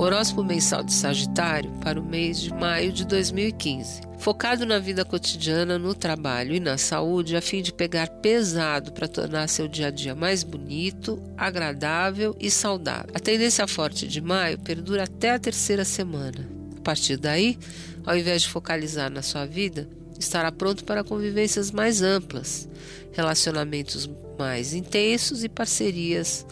Horóscopo mensal de Sagitário para o mês de maio de 2015. Focado na vida cotidiana, no trabalho e na saúde, a fim de pegar pesado para tornar seu dia a dia mais bonito, agradável e saudável. A tendência forte de maio perdura até a terceira semana. A partir daí, ao invés de focalizar na sua vida, estará pronto para convivências mais amplas, relacionamentos mais intensos e parcerias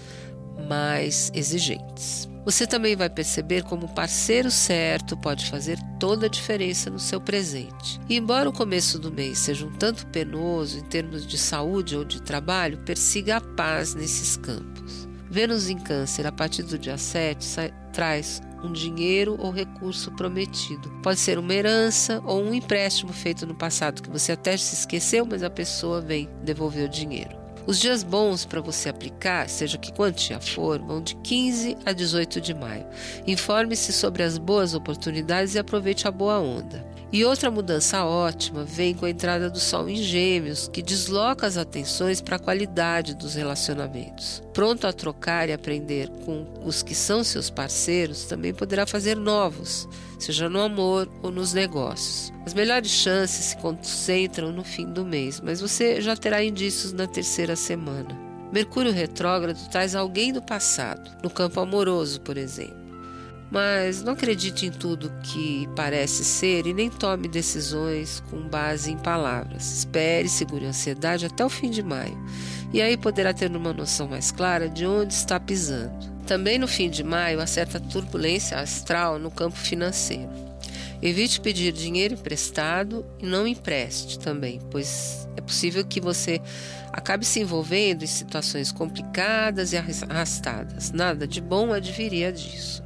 mais exigentes. Você também vai perceber como o parceiro certo pode fazer toda a diferença no seu presente. E embora o começo do mês seja um tanto penoso em termos de saúde ou de trabalho, persiga a paz nesses campos. Vênus em Câncer, a partir do dia 7, traz um dinheiro ou recurso prometido. Pode ser uma herança ou um empréstimo feito no passado que você até se esqueceu, mas a pessoa vem devolver o dinheiro. Os dias bons para você aplicar, seja que quantia for, vão de 15 a 18 de maio. Informe-se sobre as boas oportunidades e aproveite a boa onda. E outra mudança ótima vem com a entrada do Sol em Gêmeos, que desloca as atenções para a qualidade dos relacionamentos. Pronto a trocar e aprender com os que são seus parceiros, também poderá fazer novos, seja no amor ou nos negócios. As melhores chances se concentram no fim do mês, mas você já terá indícios na terceira semana. Mercúrio retrógrado traz alguém do passado, no campo amoroso, por exemplo. Mas não acredite em tudo que parece ser e nem tome decisões com base em palavras. Espere, segure a ansiedade até o fim de maio. E aí poderá ter uma noção mais clara de onde está pisando. Também no fim de maio há certa turbulência astral no campo financeiro. Evite pedir dinheiro emprestado e não empreste também, pois é possível que você acabe se envolvendo em situações complicadas e arrastadas. Nada de bom adviria disso.